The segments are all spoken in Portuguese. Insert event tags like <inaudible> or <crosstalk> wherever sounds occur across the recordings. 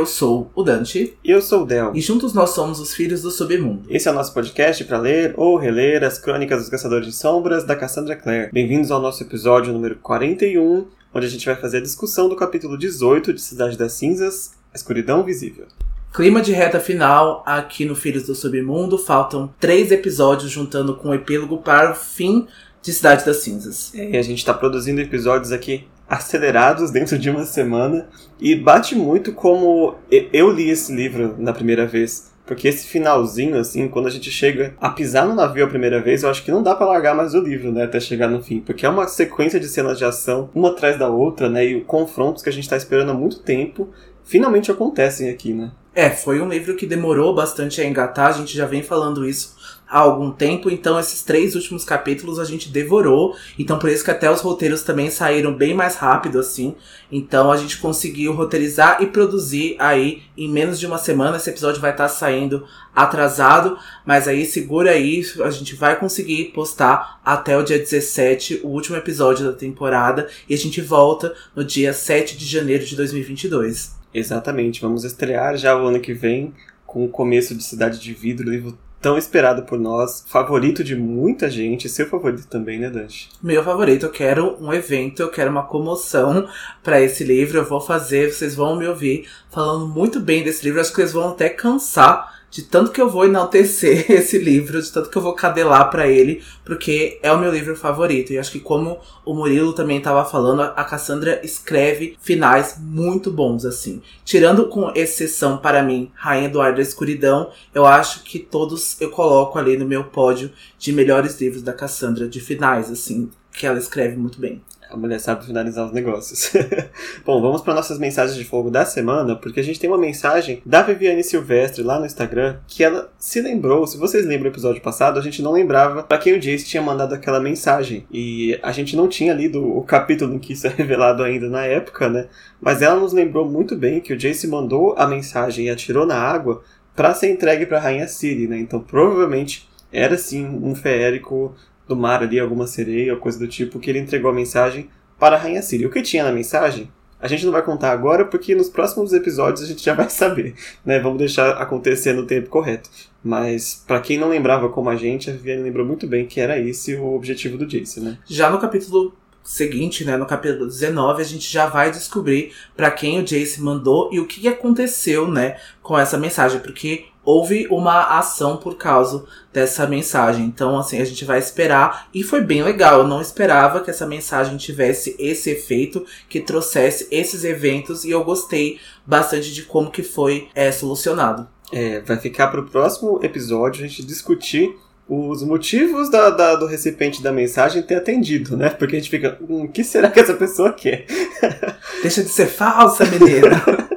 Eu sou o Dante. E eu sou o Del. E juntos nós somos os Filhos do Submundo. Esse é o nosso podcast para ler ou reler as crônicas dos Caçadores de Sombras da Cassandra Clare. Bem-vindos ao nosso episódio número 41, onde a gente vai fazer a discussão do capítulo 18 de Cidade das Cinzas, A Escuridão Visível. Clima de reta final aqui no Filhos do Submundo. Faltam três episódios juntando com o epílogo para o fim de Cidade das Cinzas. É, e a gente está produzindo episódios aqui acelerados dentro de uma semana e bate muito como eu li esse livro na primeira vez. Porque esse finalzinho, assim, quando a gente chega a pisar no navio a primeira vez, eu acho que não dá para largar mais o livro, né, até chegar no fim. Porque é uma sequência de cenas de ação, uma atrás da outra, né, e confrontos que a gente tá esperando há muito tempo, finalmente acontecem aqui, né. É, foi um livro que demorou bastante a engatar, a gente já vem falando isso há algum tempo, então esses três últimos capítulos a gente devorou, então por isso que até os roteiros também saíram bem mais rápido assim. Então a gente conseguiu roteirizar e produzir aí em menos de uma semana. Esse episódio vai estar tá saindo atrasado, mas aí segura aí, a gente vai conseguir postar até o dia 17, o último episódio da temporada, e a gente volta no dia 7 de janeiro de 2022. Exatamente, vamos estrear já o ano que vem com o começo de Cidade de Vidro, livro tão esperado por nós, favorito de muita gente, seu favorito também, né, Dante? Meu favorito, eu quero um evento, eu quero uma comoção para esse livro, eu vou fazer, vocês vão me ouvir falando muito bem desse livro, acho que eles vão até cansar de tanto que eu vou enaltecer <laughs> esse livro, de tanto que eu vou cadelar para ele, porque é o meu livro favorito. E acho que como o Murilo também estava falando, a Cassandra escreve finais muito bons assim. Tirando com exceção para mim, Rainha do Ar da Escuridão, eu acho que todos eu coloco ali no meu pódio de melhores livros da Cassandra de finais assim, que ela escreve muito bem. A mulher sabe finalizar os negócios. <laughs> Bom, vamos para nossas mensagens de fogo da semana, porque a gente tem uma mensagem da Viviane Silvestre lá no Instagram que ela se lembrou. Se vocês lembram do episódio passado, a gente não lembrava para quem o Jace tinha mandado aquela mensagem. E a gente não tinha lido o capítulo em que isso é <laughs> revelado ainda na época, né? Mas ela nos lembrou muito bem que o Jace mandou a mensagem e atirou na água para ser entregue para a Rainha Ciri, né? Então provavelmente era sim um feérico do mar ali, alguma sereia coisa do tipo, que ele entregou a mensagem para a Rainha Síria. O que tinha na mensagem? A gente não vai contar agora porque nos próximos episódios a gente já <laughs> vai saber, né? Vamos deixar acontecer no tempo correto. Mas para quem não lembrava como a gente, a Viviane lembrou muito bem que era esse o objetivo do Jace, né? Já no capítulo seguinte, né, no capítulo 19, a gente já vai descobrir para quem o Jace mandou e o que aconteceu, né, com essa mensagem, porque houve uma ação por causa dessa mensagem. Então, assim, a gente vai esperar. E foi bem legal. Eu não esperava que essa mensagem tivesse esse efeito, que trouxesse esses eventos. E eu gostei bastante de como que foi é, solucionado. É, vai ficar para o próximo episódio a gente discutir os motivos da, da, do recipiente da mensagem ter atendido, né? Porque a gente fica, hum, o que será que essa pessoa quer? Deixa de ser falsa, menina! <laughs>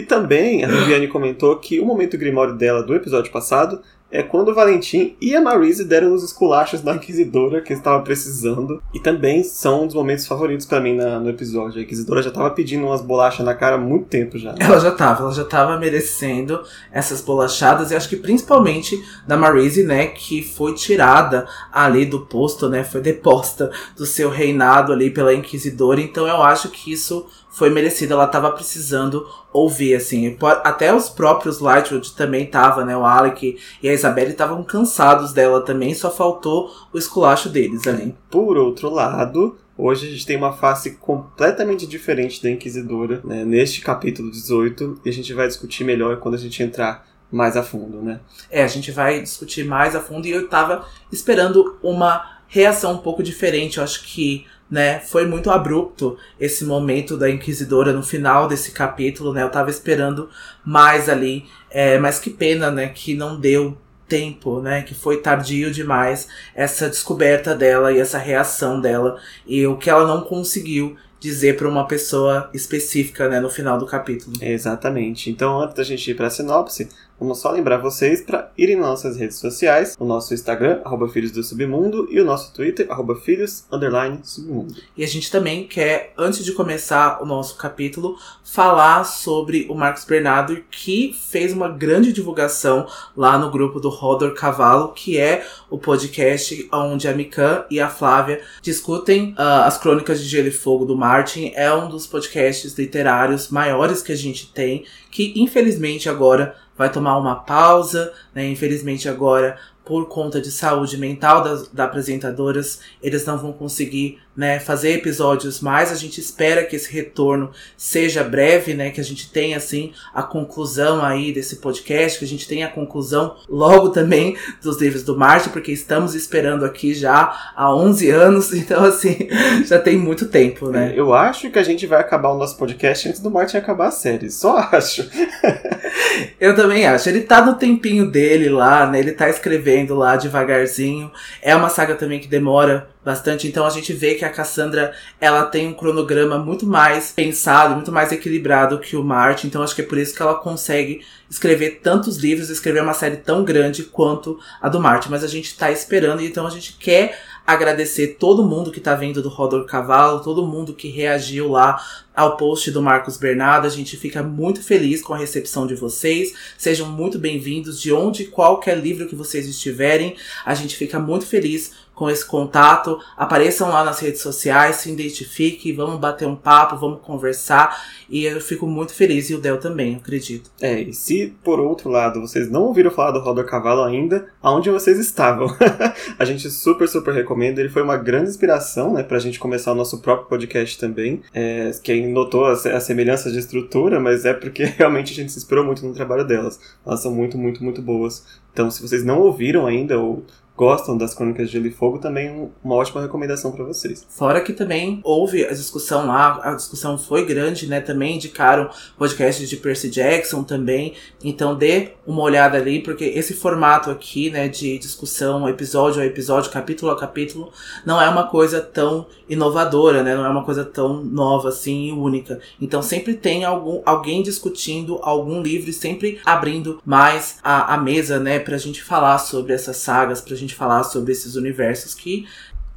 e também a Viviane comentou que o momento grimório dela do episódio passado é quando Valentim e a Marise deram os esculachos da Inquisidora que estava precisando. E também são um dos momentos favoritos para mim na, no episódio. A Inquisidora já estava pedindo umas bolachas na cara há muito tempo já. Ela já estava, ela já estava merecendo essas bolachadas. E acho que principalmente da Marise, né, que foi tirada ali do posto, né, foi deposta do seu reinado ali pela Inquisidora. Então eu acho que isso foi merecida, ela tava precisando ouvir, assim. Até os próprios Lightwood também tava, né? O Alec e a Isabelle estavam cansados dela também, só faltou o esculacho deles ali. Por outro lado, hoje a gente tem uma face completamente diferente da Inquisidora, né? Neste capítulo 18, e a gente vai discutir melhor quando a gente entrar mais a fundo, né? É, a gente vai discutir mais a fundo e eu tava esperando uma reação um pouco diferente. Eu acho que né? Foi muito abrupto esse momento da Inquisidora no final desse capítulo, né? Eu tava esperando mais ali, é, mas que pena, né? Que não deu tempo, né? Que foi tardio demais essa descoberta dela e essa reação dela e o que ela não conseguiu dizer para uma pessoa específica, né, no final do capítulo. Exatamente. Então, antes da gente ir para a sinopse, Vamos só lembrar vocês para irem nas nossas redes sociais, o nosso Instagram, arroba Filhos do Submundo, e o nosso Twitter, arroba Filhos, underline, Submundo. E a gente também quer, antes de começar o nosso capítulo, falar sobre o Marcos Bernardo, que fez uma grande divulgação lá no grupo do Rodor Cavalo, que é o podcast onde a Mikan e a Flávia discutem uh, as crônicas de Gelo e Fogo do Martin é um dos podcasts literários maiores que a gente tem, que infelizmente agora vai tomar uma pausa, né? Infelizmente agora por conta de saúde mental das, das apresentadoras, eles não vão conseguir né, fazer episódios mais. A gente espera que esse retorno seja breve, né, que a gente tenha assim a conclusão aí desse podcast, que a gente tenha a conclusão logo também dos livros do Marte, porque estamos esperando aqui já há 11 anos, <laughs> então assim, já tem muito tempo, né? Eu acho que a gente vai acabar o nosso podcast antes do Marte acabar a série, só acho. <laughs> Eu também acho. Ele tá no tempinho dele lá, né? Ele tá escrevendo lá devagarzinho. É uma saga também que demora bastante. Então a gente vê que a Cassandra ela tem um cronograma muito mais pensado, muito mais equilibrado que o Martin. Então acho que é por isso que ela consegue escrever tantos livros, escrever uma série tão grande quanto a do Martin. Mas a gente tá esperando, então a gente quer agradecer todo mundo que tá vendo do Rodor Cavalo, todo mundo que reagiu lá ao post do Marcos Bernardo. A gente fica muito feliz com a recepção de vocês. Sejam muito bem-vindos de onde qualquer livro que vocês estiverem. A gente fica muito feliz com esse contato. Apareçam lá nas redes sociais, se identifiquem, vamos bater um papo, vamos conversar. E eu fico muito feliz, e o Del também, acredito. É, e se por outro lado vocês não ouviram falar do Rodor Cavalo ainda, aonde vocês estavam? <laughs> a gente super, super recomenda. Ele foi uma grande inspiração, né, pra gente começar o nosso próprio podcast também. É, quem notou as, as semelhanças de estrutura, mas é porque <laughs> realmente a gente se inspirou muito no trabalho delas. Elas são muito, muito, muito boas. Então, se vocês não ouviram ainda, ou gostam das Crônicas de Gelo e Fogo, também uma ótima recomendação para vocês. Fora que também houve a discussão lá, a discussão foi grande, né? Também indicaram podcasts de Percy Jackson também. Então dê uma olhada ali, porque esse formato aqui, né, de discussão episódio a episódio, capítulo a capítulo, não é uma coisa tão inovadora, né? Não é uma coisa tão nova assim e única. Então sempre tem algum, alguém discutindo algum livro sempre abrindo mais a, a mesa, né, pra gente falar sobre essas sagas, pra gente gente falar sobre esses universos que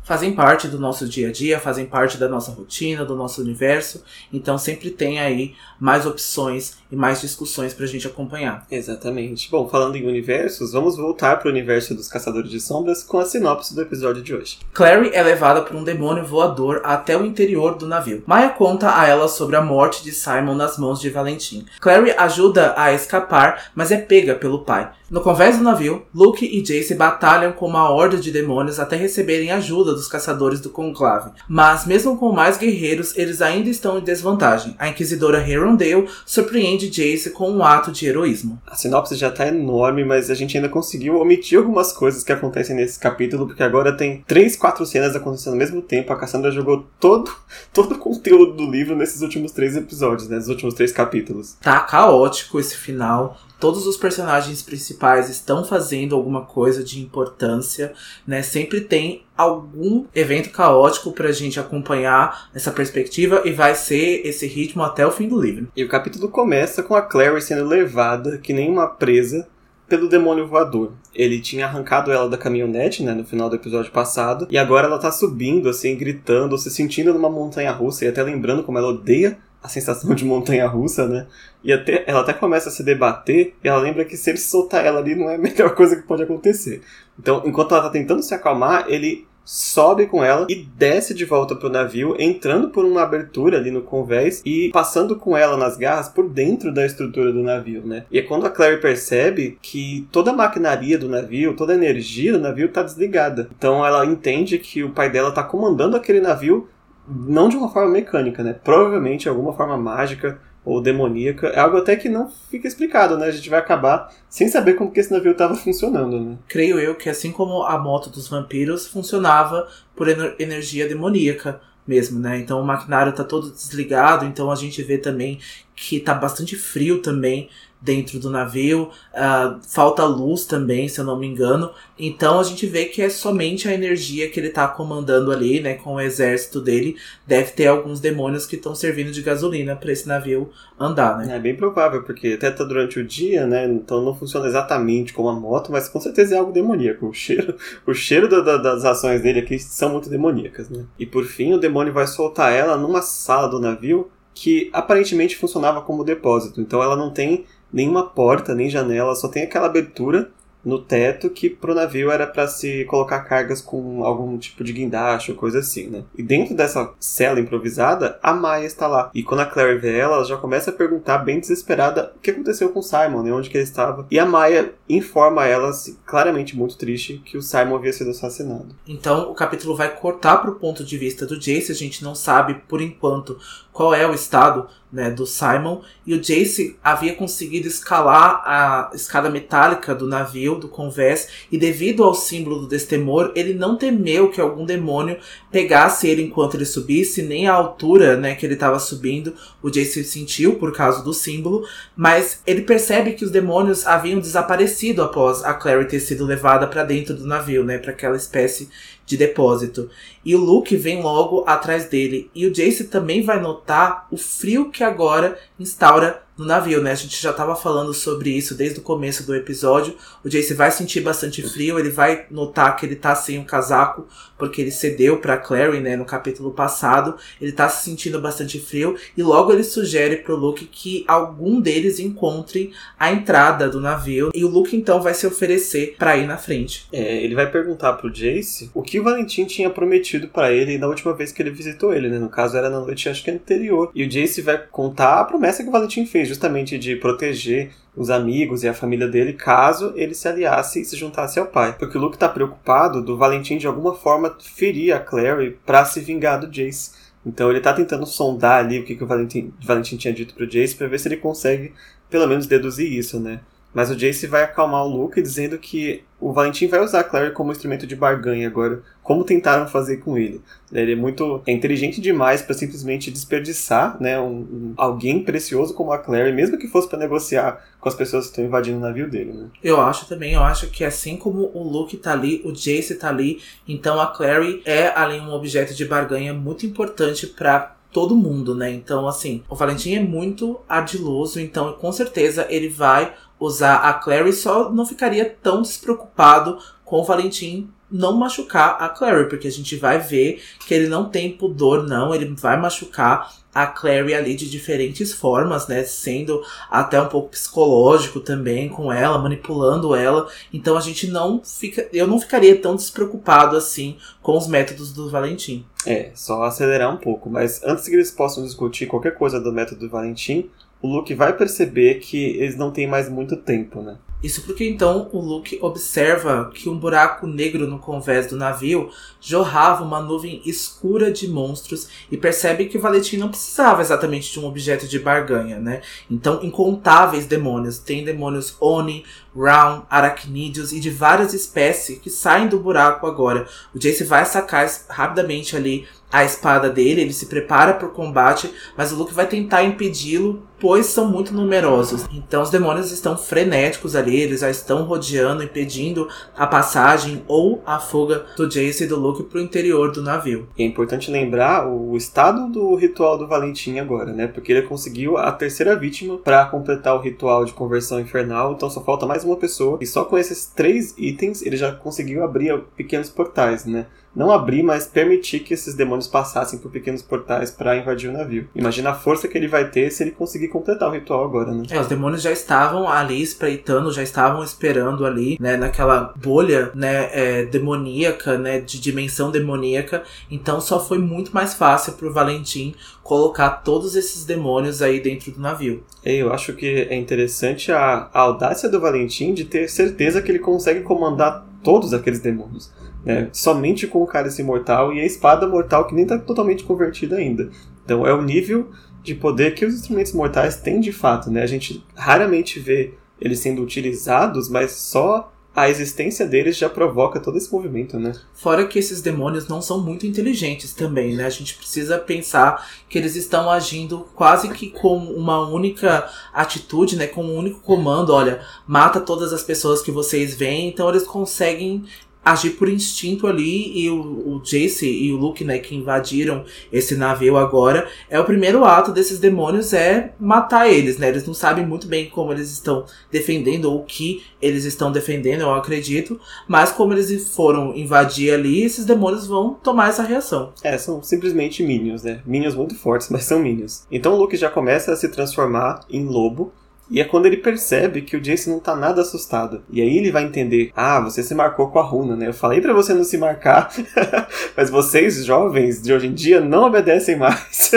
fazem parte do nosso dia a dia, fazem parte da nossa rotina, do nosso universo. Então sempre tem aí mais opções e mais discussões pra gente acompanhar. Exatamente. Bom, falando em universos, vamos voltar pro universo dos Caçadores de Sombras com a sinopse do episódio de hoje. Clary é levada por um demônio voador até o interior do navio. Maya conta a ela sobre a morte de Simon nas mãos de Valentim. Clary ajuda a escapar, mas é pega pelo pai. No convés do navio, Luke e Jace batalham com uma horda de demônios até receberem ajuda dos caçadores do conclave. Mas, mesmo com mais guerreiros, eles ainda estão em desvantagem. A inquisidora Herondale surpreende Jace com um ato de heroísmo. A sinopse já tá enorme, mas a gente ainda conseguiu omitir algumas coisas que acontecem nesse capítulo, porque agora tem três, quatro cenas acontecendo ao mesmo tempo. A Cassandra jogou todo, <laughs> todo o conteúdo do livro nesses últimos três episódios, né? Nos últimos três capítulos. Tá caótico esse final todos os personagens principais estão fazendo alguma coisa de importância, né? Sempre tem algum evento caótico pra gente acompanhar essa perspectiva e vai ser esse ritmo até o fim do livro. E o capítulo começa com a Clary sendo levada, que nem uma presa, pelo demônio voador. Ele tinha arrancado ela da caminhonete, né, no final do episódio passado, e agora ela tá subindo, assim, gritando, se sentindo numa montanha russa e até lembrando como ela odeia a sensação de montanha russa, né? E até, ela até começa a se debater e ela lembra que se ele soltar ela ali não é a <laughs> melhor coisa que pode acontecer. Então, enquanto ela tá tentando se acalmar, ele sobe com ela e desce de volta pro navio, entrando por uma abertura ali no convés e passando com ela nas garras por dentro da estrutura do navio, né? E é quando a Clary percebe que toda a maquinaria do navio, toda a energia do navio tá desligada. Então ela entende que o pai dela tá comandando aquele navio não de uma forma mecânica, né? Provavelmente alguma forma mágica ou demoníaca. É algo até que não fica explicado, né? A gente vai acabar sem saber como que esse navio estava funcionando, né? Creio eu que assim como a moto dos vampiros funcionava por ener energia demoníaca mesmo, né? Então o maquinário tá todo desligado, então a gente vê também que tá bastante frio também dentro do navio, uh, falta luz também, se eu não me engano. Então a gente vê que é somente a energia que ele está comandando ali, né, com o exército dele. Deve ter alguns demônios que estão servindo de gasolina para esse navio andar, né? É bem provável, porque até tá durante o dia, né, então não funciona exatamente como a moto, mas com certeza é algo demoníaco. <laughs> O cheiro, o cheiro da, da, das ações dele aqui são muito demoníacas, né? E por fim, o demônio vai soltar ela numa sala do navio que aparentemente funcionava como depósito. Então ela não tem nenhuma porta, nem janela, só tem aquela abertura no teto que pro navio era para se colocar cargas com algum tipo de guindaste ou coisa assim, né? E dentro dessa cela improvisada, a Maya está lá. E quando a Clary vê ela, ela já começa a perguntar bem desesperada o que aconteceu com o Simon, né? Onde que ele estava. E a Maya informa ela, assim, claramente muito triste, que o Simon havia sido assassinado. Então o capítulo vai cortar pro ponto de vista do Jace, a gente não sabe por enquanto qual é o estado né, do Simon. E o Jace havia conseguido escalar a escada metálica do navio, do Converse, e devido ao símbolo do destemor, ele não temeu que algum demônio pegasse ele enquanto ele subisse, nem a altura né, que ele estava subindo. O Jace sentiu por causa do símbolo, mas ele percebe que os demônios haviam desaparecido após a Clary ter sido levada para dentro do navio, né, para aquela espécie de depósito. E o Luke vem logo atrás dele. E o Jace também vai notar o frio que agora instaura no navio, né? A gente já estava falando sobre isso desde o começo do episódio. O Jace vai sentir bastante frio, ele vai notar que ele tá sem um casaco, porque ele cedeu para Clary, né, no capítulo passado. Ele tá se sentindo bastante frio e logo ele sugere pro Luke que algum deles encontre a entrada do navio e o Luke então vai se oferecer para ir na frente. É, ele vai perguntar pro Jace o que o Valentim tinha prometido para ele na última vez que ele visitou ele, né? No caso era na noite acho que anterior. E o Jace vai contar a promessa que o Valentim fez justamente de proteger os amigos e a família dele caso ele se aliasse e se juntasse ao pai. Porque o Luke tá preocupado do Valentim de alguma forma ferir a Clary para se vingar do Jace. Então ele tá tentando sondar ali o que, que o Valentim, Valentim tinha dito pro Jace para ver se ele consegue pelo menos deduzir isso, né? Mas o Jace vai acalmar o Luke dizendo que o Valentim vai usar a Clary como instrumento de barganha agora, como tentaram fazer com ele. Ele é muito é inteligente demais para simplesmente desperdiçar, né, um, um, alguém precioso como a Clary, mesmo que fosse para negociar com as pessoas que estão invadindo o navio dele, né? Eu acho também, eu acho que assim como o Luke tá ali, o Jace tá ali, então a Clary é ali um objeto de barganha muito importante para todo mundo, né? Então, assim, o Valentim é muito ardiloso, então com certeza ele vai usar a Clary, só não ficaria tão despreocupado com o Valentim não machucar a Clary, porque a gente vai ver que ele não tem pudor, não, ele vai machucar a Clary ali de diferentes formas, né? Sendo até um pouco psicológico também com ela, manipulando ela. Então a gente não fica. Eu não ficaria tão despreocupado assim com os métodos do Valentim. É, só acelerar um pouco. Mas antes que eles possam discutir qualquer coisa do método do Valentim, o Luke vai perceber que eles não têm mais muito tempo, né? Isso porque então o Luke observa que um buraco negro no convés do navio jorrava uma nuvem escura de monstros e percebe que o Valentim não precisava exatamente de um objeto de barganha, né? Então, incontáveis demônios. Tem demônios Oni, Round, aracnídeos e de várias espécies que saem do buraco agora. O Jace vai sacar rapidamente ali a espada dele, ele se prepara para o combate, mas o Luke vai tentar impedi-lo, pois são muito numerosos. Então os demônios estão frenéticos ali, eles já estão rodeando, impedindo a passagem ou a fuga do Jace e do Luke para o interior do navio. É importante lembrar o estado do ritual do Valentim agora, né? Porque ele conseguiu a terceira vítima para completar o ritual de conversão infernal, então só falta mais uma pessoa. E só com esses três itens ele já conseguiu abrir pequenos portais, né? Não abrir, mas permitir que esses demônios passassem por pequenos portais para invadir o navio. Imagina a força que ele vai ter se ele conseguir completar o ritual agora, né? É, os demônios já estavam ali espreitando, já estavam esperando ali, né, naquela bolha, né, é, demoníaca, né, de dimensão demoníaca. Então só foi muito mais fácil pro Valentim colocar todos esses demônios aí dentro do navio. Eu acho que é interessante a, a audácia do Valentim de ter certeza que ele consegue comandar todos aqueles demônios. Né? Somente com o cálice imortal e a espada mortal que nem está totalmente convertida ainda. Então é o nível de poder que os instrumentos mortais têm de fato. Né? A gente raramente vê eles sendo utilizados, mas só a existência deles já provoca todo esse movimento, né? Fora que esses demônios não são muito inteligentes também, né? A gente precisa pensar que eles estão agindo quase que com uma única atitude, né? Com um único comando. Olha, mata todas as pessoas que vocês veem. Então eles conseguem agir por instinto ali e o, o Jace e o Luke, né, que invadiram esse navio agora, é o primeiro ato desses demônios é matar eles, né? Eles não sabem muito bem como eles estão defendendo ou o que eles estão defendendo, eu acredito, mas como eles foram invadir ali, esses demônios vão tomar essa reação. É, são simplesmente minions, né? Minions muito fortes, mas são minions. Então o Luke já começa a se transformar em lobo E é quando ele percebe que o Jace não tá nada assustado. E aí ele vai entender: ah, você se marcou com a runa, né? Eu falei para você não se marcar, <laughs> mas vocês, jovens de hoje em dia, não obedecem mais.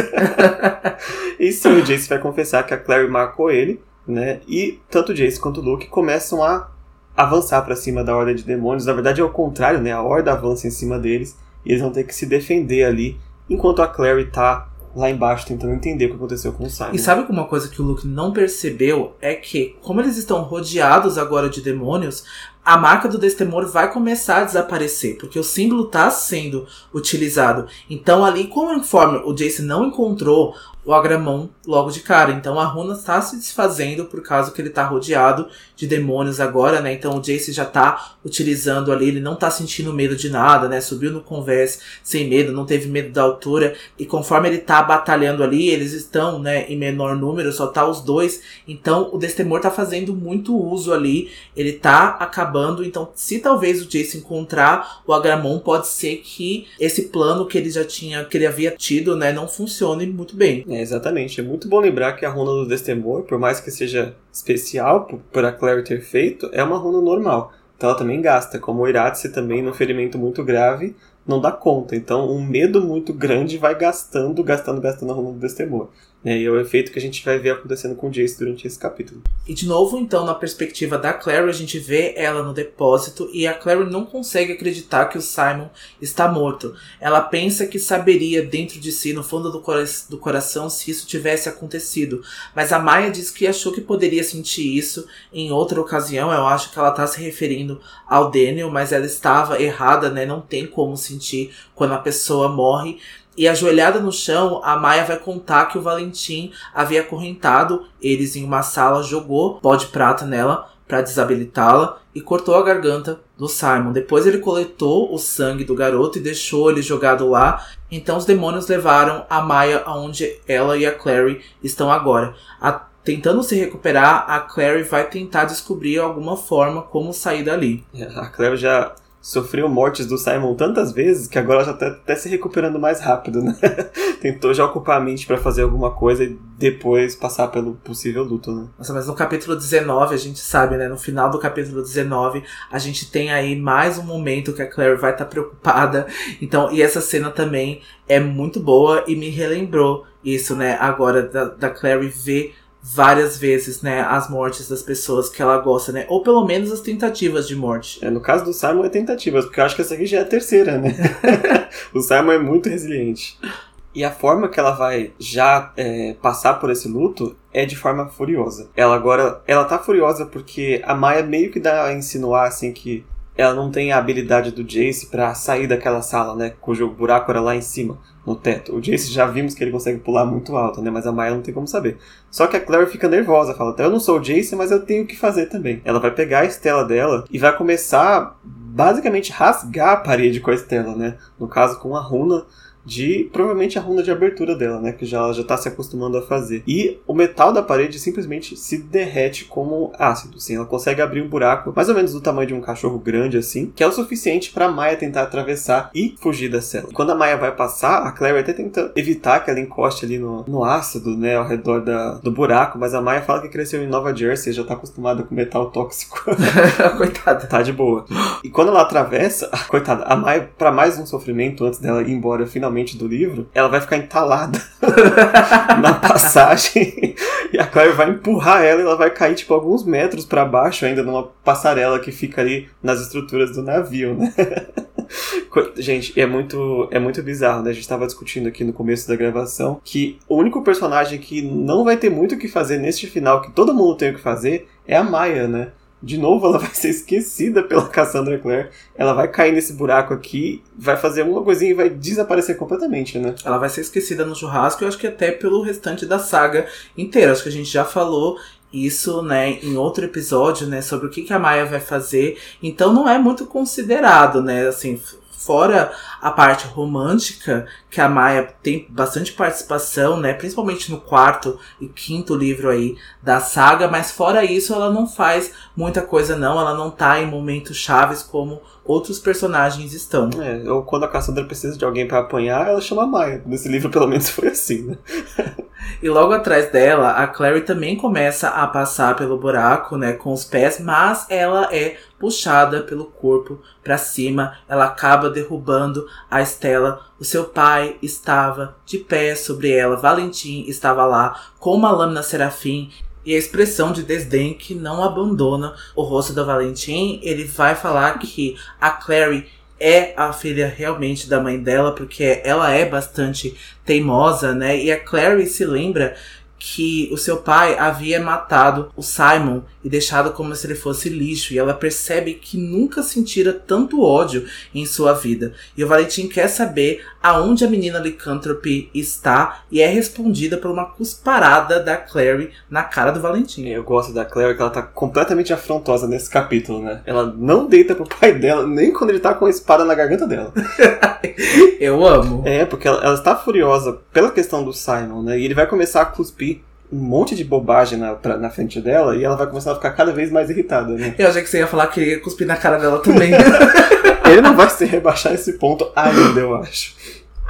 <laughs> e sim, o Jace vai confessar que a Clary marcou ele, né? E tanto o Jace quanto o Luke começam a avançar para cima da Horda de Demônios. Na verdade é o contrário, né? A Horda avança em cima deles e eles vão ter que se defender ali, enquanto a Clary tá lá embaixo tentando entender o que aconteceu com o Simon. E sabe uma coisa que o Luke não percebeu? É que, como eles estão rodeados agora de demônios, a marca do Destemor vai começar a desaparecer, porque o símbolo está sendo utilizado. Então, ali, conforme o Jace não encontrou o Agramon logo de cara. Então a runa está se desfazendo por causa que ele está rodeado de demônios agora, né? Então o Jace já está utilizando ali, ele não está sentindo medo de nada, né? Subiu no converse sem medo, não teve medo da altura. E conforme ele está batalhando ali, eles estão, né, em menor número, só tá os dois. Então o Destemor está fazendo muito uso ali, ele está acabando. Então, se talvez o Jace encontrar o Agramon, pode ser que esse plano que ele já tinha, que ele havia tido, né, não funcione muito bem. É, exatamente. É muito bom lembrar que a runa do Destemor, por mais que seja especial por a Claire ter feito, é uma runa normal. Então ela também gasta, como o Iratse também, num ferimento muito grave, não dá conta. Então um medo muito grande vai gastando, gastando, gastando a runa do Destemor. É, e é o efeito que a gente vai ver acontecendo com o Jace durante esse capítulo. E de novo, então, na perspectiva da Clary, a gente vê ela no depósito e a Clary não consegue acreditar que o Simon está morto. Ela pensa que saberia dentro de si, no fundo do, cora do coração, se isso tivesse acontecido. Mas a Maya diz que achou que poderia sentir isso em outra ocasião. Eu acho que ela está se referindo ao Daniel, mas ela estava errada, né? Não tem como sentir quando a pessoa morre. E ajoelhada no chão, a Maia vai contar que o Valentim havia acorrentado eles em uma sala, jogou pó de prata nela para desabilitá-la e cortou a garganta do Simon. Depois ele coletou o sangue do garoto e deixou ele jogado lá. Então os demônios levaram a Maia aonde ela e a Clary estão agora. A, tentando se recuperar, a Clary vai tentar descobrir alguma forma como sair dali. A Clary já sofreu mortes do Simon tantas vezes que agora já tá até se recuperando mais rápido, né? <laughs> Tentou já ocupar a mente para fazer alguma coisa e depois passar pelo possível luto, né? Nossa, mas no capítulo 19, a gente sabe, né? No final do capítulo 19, a gente tem aí mais um momento que a Claire vai estar tá preocupada. Então, e essa cena também é muito boa e me relembrou isso, né? Agora, da, da Claire ver várias vezes, né, as mortes das pessoas que ela gosta, né? Ou pelo menos as tentativas de morte. É, no caso do Simon é tentativas, porque eu acho que essa aqui já é a terceira, né? <laughs> o Simon é muito resiliente. E a forma que ela vai já é, passar por esse luto é de forma furiosa. Ela agora, ela tá furiosa porque a Maya meio que dá a insinuar assim que ela não tem a habilidade do Jace para sair daquela sala, né? Cujo buraco era lá em cima, no teto. O Jace já vimos que ele consegue pular muito alto, né? Mas a Maya não tem como saber. Só que a Claire fica nervosa, fala: Eu não sou o Jace, mas eu tenho o que fazer também. Ela vai pegar a estela dela e vai começar basicamente rasgar a parede com a estela, né? No caso, com a runa de provavelmente a runa de abertura dela, né? Que já, ela já está se acostumando a fazer. E o metal da parede simplesmente se derrete como ácido. Assim, ela consegue abrir um buraco mais ou menos do tamanho de um cachorro grande, assim, que é o suficiente para Maia tentar atravessar e fugir da cela. Quando a Maia vai passar, a Claire até tenta evitar que ela encoste ali no, no ácido, né? Ao redor da, do buraco, mas a Maia fala que cresceu em Nova Jersey, já está acostumada com metal tóxico. <laughs> coitada. Tá de boa. E quando ela atravessa, <laughs> coitada, a Maia, para mais um sofrimento antes dela ir embora finalmente do livro, ela vai ficar entalada <laughs> na passagem <laughs> e a Claire vai empurrar ela e ela vai cair tipo alguns metros para baixo ainda numa passarela que fica ali nas estruturas do navio, né? <laughs> Gente, é muito, é muito bizarro, né? A gente estava discutindo aqui no começo da gravação que o único personagem que não vai ter muito o que fazer neste final, que todo mundo tem o que fazer, é a Maya, né? De novo ela vai ser esquecida pela Cassandra Clare. Ela vai cair nesse buraco aqui, vai fazer uma coisinha e vai desaparecer completamente, né? Ela vai ser esquecida no churrasco e acho que até pelo restante da saga inteira. Acho que a gente já falou isso, né, em outro episódio, né, sobre o que, que a Maia vai fazer. Então não é muito considerado, né, assim, fora a parte romântica, que a Maia tem bastante participação, né? Principalmente no quarto e quinto livro aí da saga, mas fora isso ela não faz muita coisa não, ela não tá em momentos chaves como outros personagens estão. É, ou quando a Cassandra precisa de alguém para apanhar, ela chama a Maia. Nesse livro pelo menos foi assim, né? <laughs> E logo atrás dela, a Clary também começa a passar pelo buraco, né, com os pés, mas ela é puxada pelo corpo para cima, ela acaba derrubando a Estela. O seu pai estava de pé sobre ela, Valentim estava lá com uma lâmina serafim e a expressão de desdém que não abandona o rosto da Valentim. Ele vai falar que a Clary é a filha realmente da mãe dela, porque ela é bastante teimosa, né? E a Clary se lembra que o seu pai havia matado o Simon e deixado como se ele fosse lixo, e ela percebe que nunca sentira tanto ódio em sua vida. E o Valentim quer saber aonde a menina Lycanthropy está e é respondida por uma cusparada da Clary na cara do Valentim. Eu gosto da Clary que ela tá completamente afrontosa nesse capítulo, né? Ela não deita pro pai dela, nem quando ele tá com a espada na garganta dela. <laughs> Eu amo. É, porque ela, ela está furiosa pela questão do Simon, né? E ele vai começar a cuspir um monte de bobagem na, pra, na frente dela e ela vai começar a ficar cada vez mais irritada, né? Eu achei que você ia falar que ia cuspir na cara dela também. <laughs> ele não vai se rebaixar esse ponto ainda, eu acho.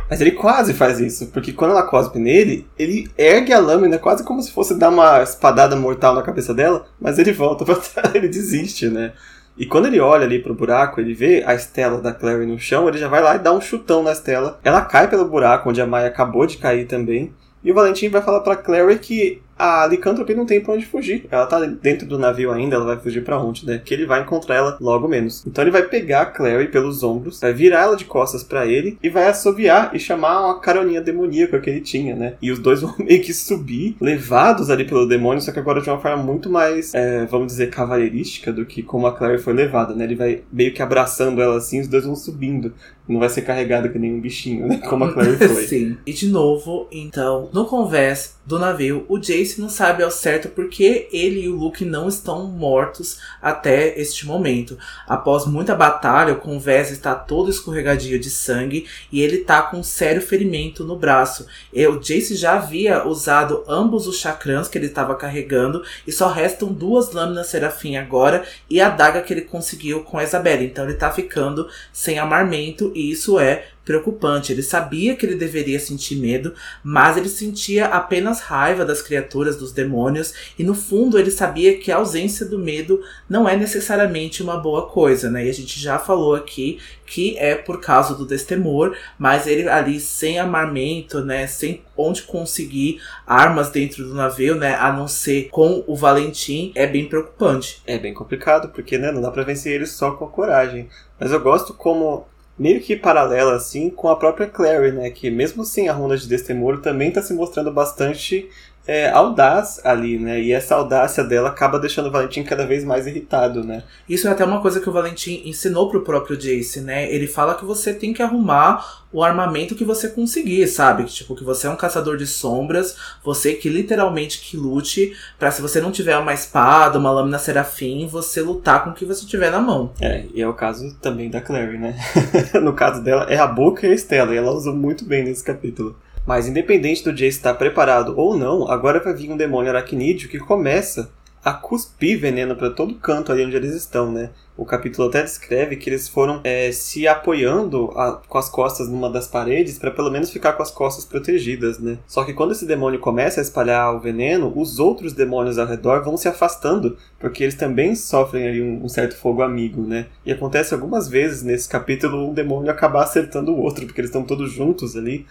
Mas ele quase faz isso, porque quando ela cospe nele, ele ergue a lâmina quase como se fosse dar uma espadada mortal na cabeça dela, mas ele volta pra trás, <laughs> ele desiste, né? E quando ele olha ali pro buraco, ele vê a Estela da Clary no chão, ele já vai lá e dá um chutão na Estela. Ela cai pelo buraco onde a Maya acabou de cair também. E o Valentim vai falar pra Clary que a Lycanthropy não tem pra onde fugir. Ela tá dentro do navio ainda, ela vai fugir pra onde, né? Que ele vai encontrar ela logo menos. Então ele vai pegar a Clary pelos ombros, vai virar ela de costas para ele e vai assoviar e chamar uma caroninha demoníaca que ele tinha, né? E os dois <laughs> vão meio que subir, levados ali pelo demônio, só que agora de uma forma muito mais, é, vamos dizer, cavalheirística do que como a Clary foi levada, né? Ele vai meio que abraçando ela assim, os dois vão subindo. Não vai ser carregado que nem um bichinho, né? Como a Clary foi. <laughs> Sim. E de novo, então, no converse do navio, o Jace não sabe ao certo porque ele e o Luke não estão mortos até este momento. Após muita batalha, o Converse está todo escorregadio de sangue e ele está com um sério ferimento no braço. E o Jace já havia usado ambos os chakrans que ele estava carregando e só restam duas lâminas serafim agora e a daga que ele conseguiu com a Isabelle. Então ele está ficando sem armamento e isso é preocupante. Ele sabia que ele deveria sentir medo, mas ele sentia apenas raiva das criaturas, dos demônios, e no fundo ele sabia que a ausência do medo não é necessariamente uma boa coisa, né? E a gente já falou aqui que é por causa do destemor, mas ele ali sem armamento, né, sem onde conseguir armas dentro do navio, né, a não ser com o Valentim, é bem preocupante. É bem complicado, porque né, não dá para vencer ele só com a coragem. Mas eu gosto como meio que paralela assim com a própria Clary, né? Que mesmo sem a ronda de Destemoro também está se mostrando bastante é, audaz ali, né? E essa audácia dela acaba deixando o Valentim cada vez mais irritado, né? Isso é até uma coisa que o Valentim ensinou pro próprio Jace, né? Ele fala que você tem que arrumar o armamento que você conseguir, sabe? Que, tipo, que você é um caçador de sombras, você que literalmente que lute para se você não tiver uma espada, uma lâmina serafim, você lutar com o que você tiver na mão. É, e é o caso também da Clary, né? <laughs> no caso dela, é a boca e a Estela, e ela usa muito bem nesse capítulo. Mas independente do Jace estar preparado ou não, agora vai vir um demônio aracnídeo que começa a cuspir veneno para todo canto ali onde eles estão, né? O capítulo até descreve que eles foram é, se apoiando a, com as costas numa das paredes para pelo menos ficar com as costas protegidas, né? Só que quando esse demônio começa a espalhar o veneno, os outros demônios ao redor vão se afastando, porque eles também sofrem ali um, um certo fogo amigo, né? E acontece algumas vezes nesse capítulo um demônio acabar acertando o outro, porque eles estão todos juntos ali.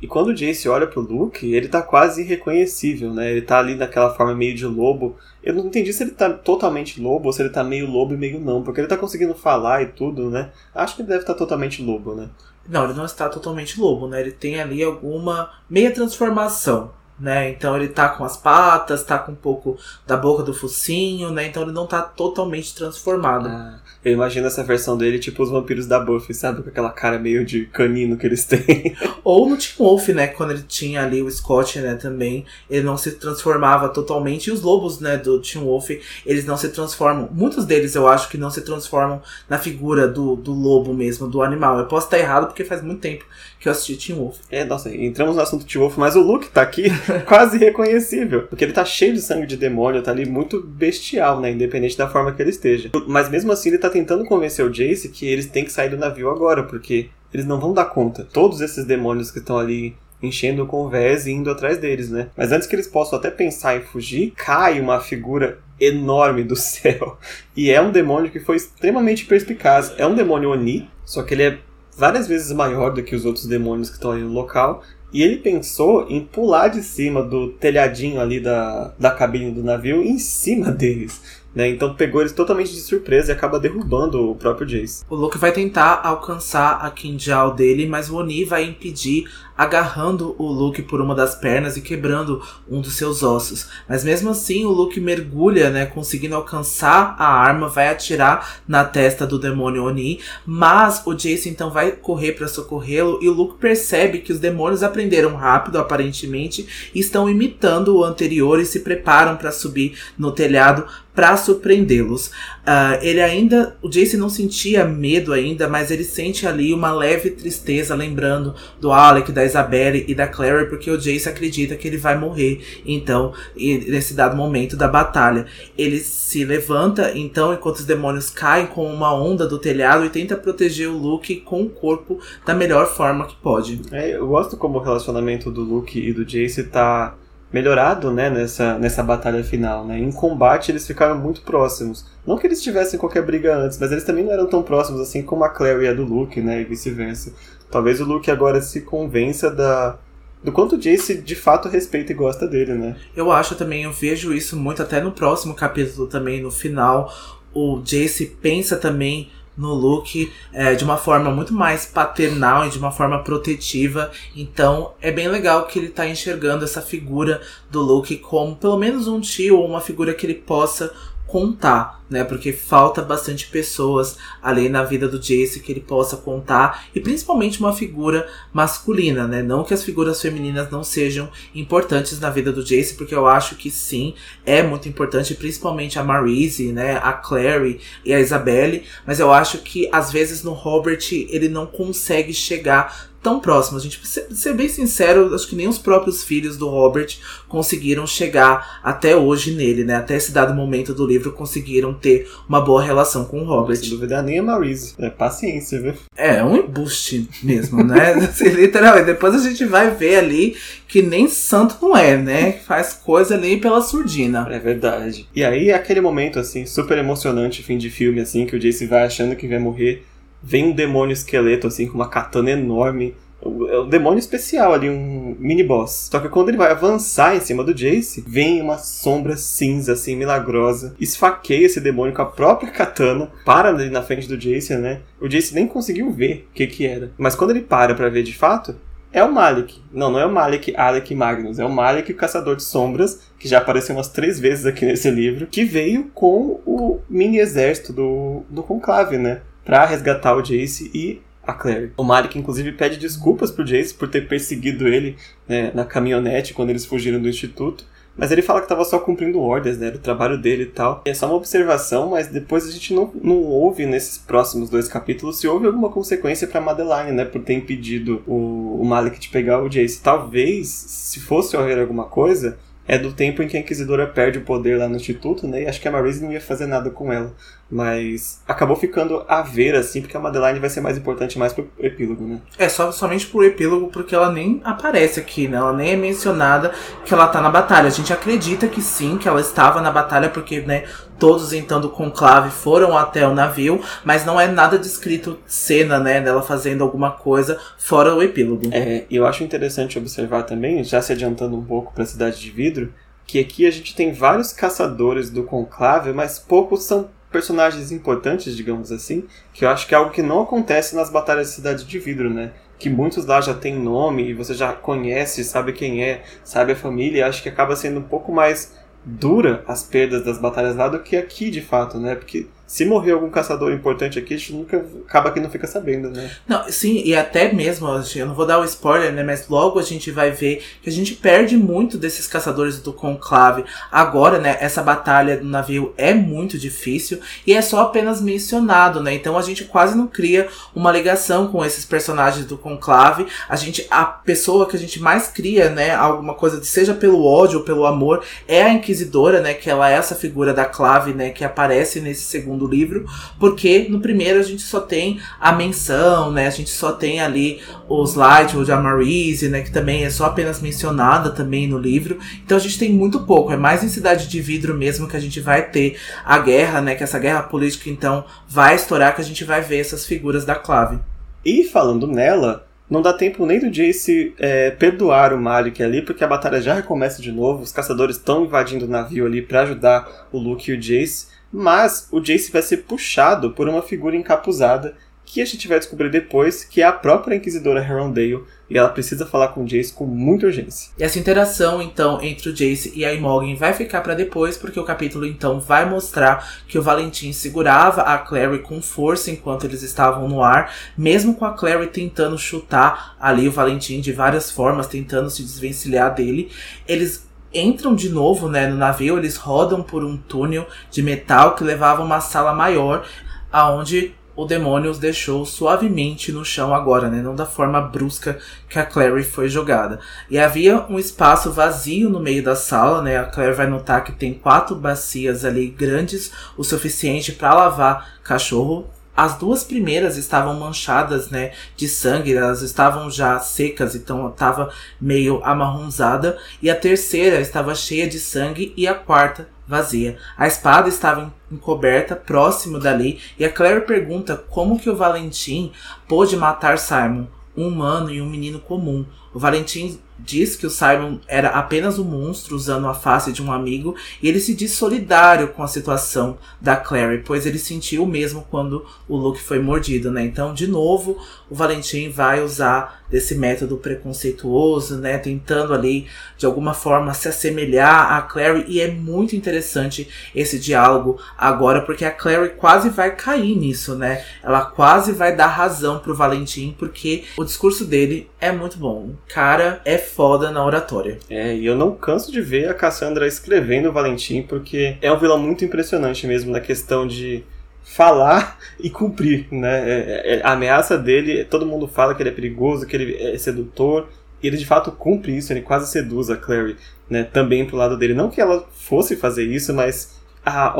E quando o Jace olha pro Luke, ele tá quase irreconhecível, né? Ele tá ali naquela forma meio de lobo. Eu não entendi se ele tá totalmente lobo ou se ele tá meio lobo e meio não, porque ele tá conseguindo falar e tudo, né? Acho que ele deve estar tá totalmente lobo, né? Não, ele não está totalmente lobo, né? Ele tem ali alguma meia transformação né? Então ele tá com as patas, tá com um pouco da boca do focinho, né? Então ele não tá totalmente transformado. Ah, eu imagino essa versão dele tipo os vampiros da Buffy, sabe? Com aquela cara meio de canino que eles têm. <laughs> Ou no Tim Wolf, né? Quando ele tinha ali o Scott, né? Também, ele não se transformava totalmente. E os lobos, né? Do Tim Wolf, eles não se transformam. Muitos deles eu acho que não se transformam na figura do, do lobo mesmo, do animal. Eu posso estar errado porque faz muito tempo que eu assisti Teen Wolf. É, nossa, entramos no assunto Teen Wolf, mas o Luke tá aqui <laughs> quase reconhecível. Porque ele tá cheio de sangue de demônio, tá ali muito bestial, né? Independente da forma que ele esteja. Mas mesmo assim, ele tá tentando convencer o Jace que eles têm que sair do navio agora, porque eles não vão dar conta. Todos esses demônios que estão ali enchendo com vés e indo atrás deles, né? Mas antes que eles possam até pensar em fugir, cai uma figura enorme do <laughs> céu. E é um demônio que foi extremamente perspicaz. É um demônio Oni, só que ele é várias vezes maior do que os outros demônios que estão ali no local. E ele pensou em pular de cima do telhadinho ali da, da cabine do navio em cima deles. Né? Então pegou eles totalmente de surpresa e acaba derrubando o próprio Jace. O Luke vai tentar alcançar a Kinjal dele, mas o Oni vai impedir agarrando o Luke por uma das pernas e quebrando um dos seus ossos. Mas mesmo assim, o Luke mergulha, né, conseguindo alcançar a arma, vai atirar na testa do demônio Oni, mas o Jace então vai correr para socorrê-lo e o Luke percebe que os demônios aprenderam rápido, aparentemente, e estão imitando o anterior e se preparam para subir no telhado para surpreendê-los. Uh, ele ainda, o Jace não sentia medo ainda, mas ele sente ali uma leve tristeza, lembrando do Alec, da Isabelle e da Clary, porque o Jace acredita que ele vai morrer. Então, nesse dado momento da batalha, ele se levanta, então, enquanto os demônios caem com uma onda do telhado e tenta proteger o Luke com o corpo da melhor forma que pode. É, eu gosto como o relacionamento do Luke e do Jace tá melhorado, né, nessa, nessa batalha final, né? Em combate eles ficaram muito próximos. Não que eles tivessem qualquer briga antes, mas eles também não eram tão próximos assim como a Clary e a do Luke, né, e vice-versa. Talvez o Luke agora se convença da do quanto o Jace de fato respeita e gosta dele, né? Eu acho também, eu vejo isso muito até no próximo capítulo também, no final, o Jace pensa também no Luke é, de uma forma muito mais paternal e de uma forma protetiva. Então é bem legal que ele tá enxergando essa figura do Luke como pelo menos um tio ou uma figura que ele possa contar, né? Porque falta bastante pessoas ali na vida do Jace que ele possa contar e principalmente uma figura masculina, né? Não que as figuras femininas não sejam importantes na vida do Jace, porque eu acho que sim, é muito importante, principalmente a Marise, né? A Clary e a Isabelle, mas eu acho que às vezes no Robert ele não consegue chegar tão próximos. A gente, ser, ser bem sincero, acho que nem os próprios filhos do Robert conseguiram chegar até hoje nele, né? Até esse dado momento do livro conseguiram ter uma boa relação com o Robert. Sem dúvida nem a Marise. É paciência, viu? É, é um embuste mesmo, né? <laughs> Assim, literalmente. Depois a gente vai ver ali que nem santo não é, né? Faz coisa ali pela surdina. É verdade. E aí, aquele momento, assim, super emocionante, fim de filme, assim, que o Jace vai achando que vai morrer vem um demônio esqueleto, assim, com uma katana enorme. É um demônio especial ali, um mini boss. Só que quando ele vai avançar em cima do Jace, vem uma sombra cinza, assim, milagrosa. Esfaqueia esse demônio com a própria katana. Para ali na frente do Jace, né? O Jace nem conseguiu ver o que que era. Mas quando ele para pra ver de fato, é o Malik. Não, não é o Malik Alec Magnus. É o Malik, o Caçador de Sombras, que já apareceu umas três vezes aqui nesse livro, que veio com o mini exército do, do Conclave, né? Para resgatar o Jace e a Clary. O Malik, inclusive, pede desculpas pro Jace por ter perseguido ele né, na caminhonete quando eles fugiram do instituto. Mas ele fala que estava só cumprindo ordens, né? Do trabalho dele e tal. E é só uma observação, mas depois a gente não, não ouve nesses próximos dois capítulos se houve alguma consequência para Madeline, né? Por ter impedido o, o Malik de pegar o Jace. Talvez, se fosse haver alguma coisa, é do tempo em que a Inquisidora perde o poder lá no Instituto, né? E acho que a Marise não ia fazer nada com ela. Mas acabou ficando a ver, assim, porque a Madeline vai ser mais importante mais pro epílogo, né? É, só, somente pro epílogo, porque ela nem aparece aqui, né? Ela nem é mencionada que ela tá na batalha. A gente acredita que sim, que ela estava na batalha, porque, né, todos então do conclave foram até o navio, mas não é nada descrito cena, né, dela fazendo alguma coisa fora o epílogo. É, eu acho interessante observar também, já se adiantando um pouco para a Cidade de Vidro, que aqui a gente tem vários caçadores do conclave, mas poucos são personagens importantes, digamos assim, que eu acho que é algo que não acontece nas batalhas de Cidade de Vidro, né? Que muitos lá já têm nome e você já conhece, sabe quem é, sabe a família, acho que acaba sendo um pouco mais dura as perdas das batalhas lá do que aqui de fato, né? Porque se morrer algum caçador importante aqui, a gente nunca acaba que não fica sabendo, né? Não, sim, e até mesmo, eu não vou dar o um spoiler, né? Mas logo a gente vai ver que a gente perde muito desses caçadores do conclave. Agora, né? Essa batalha do navio é muito difícil e é só apenas mencionado, né? Então a gente quase não cria uma ligação com esses personagens do conclave. A gente, a pessoa que a gente mais cria, né? Alguma coisa, seja pelo ódio ou pelo amor, é a inquisidora, né? Que ela é essa figura da clave, né? Que aparece nesse segundo segundo livro, porque no primeiro a gente só tem a menção, né? A gente só tem ali os Lightwood, a Marise, né? Que também é só apenas mencionada também no livro. Então a gente tem muito pouco. É mais em Cidade de Vidro mesmo que a gente vai ter a guerra, né? Que essa guerra política então vai estourar, que a gente vai ver essas figuras da clave. E falando nela, não dá tempo nem do Jace é, perdoar o Malik ali, porque a batalha já recomeça de novo. Os caçadores estão invadindo o navio ali para ajudar o Luke e o Jace. Mas o Jace vai ser puxado por uma figura encapuzada que a gente vai descobrir depois que é a própria Inquisidora Herondale e ela precisa falar com o Jace com muita urgência. E essa interação, então, entre o Jace e a Imogen vai ficar para depois, porque o capítulo, então, vai mostrar que o Valentim segurava a Clary com força enquanto eles estavam no ar, mesmo com a Clary tentando chutar ali o Valentim de várias formas, tentando se desvencilhar dele. Eles entram de novo né, no navio, eles rodam por um túnel de metal que levava a uma sala maior, aonde o demônio os deixou suavemente no chão agora, né? Não da forma brusca que a Clary foi jogada. E havia um espaço vazio no meio da sala, né? A Clary vai notar que tem quatro bacias ali grandes o suficiente para lavar cachorro. As duas primeiras estavam manchadas, né, de sangue, elas estavam já secas, então estava meio amarronzada. E a terceira estava cheia de sangue e a quarta vazia. A espada estava encoberta próximo dali e a Claire pergunta como que o Valentim pôde matar Simon, um humano e um menino comum. O Valentim diz que o Simon era apenas um monstro usando a face de um amigo e ele se diz solidário com a situação da Clary, pois ele sentiu o mesmo quando o Luke foi mordido, né? Então, de novo, o Valentim vai usar desse método preconceituoso, né, tentando ali de alguma forma se assemelhar a Clary e é muito interessante esse diálogo agora porque a Clary quase vai cair nisso, né? Ela quase vai dar razão pro Valentim porque o discurso dele é muito bom. O cara é foda na oratória. É, e eu não canso de ver a Cassandra escrevendo o Valentim, porque é um vilão muito impressionante mesmo na questão de falar <laughs> e cumprir, né? É, é, é, a ameaça dele, todo mundo fala que ele é perigoso, que ele é sedutor, e ele de fato cumpre isso, ele quase seduz a Clary, né? Também pro lado dele. Não que ela fosse fazer isso, mas a, a,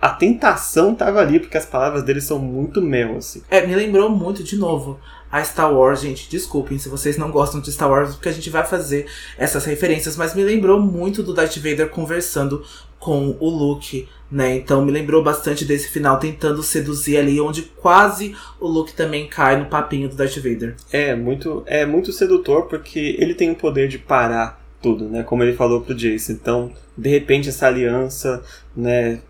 a tentação tava ali, porque as palavras dele são muito mel, assim. É, me lembrou muito, de novo, a Star Wars, gente. Desculpem se vocês não gostam de Star Wars, porque a gente vai fazer essas referências, mas me lembrou muito do Darth Vader conversando com o Luke, né? Então me lembrou bastante desse final tentando seduzir ali, onde quase o Luke também cai no papinho do Darth Vader. É muito, é muito sedutor porque ele tem o poder de parar tudo, né? Como ele falou pro Jace. Então, de repente essa aliança, né,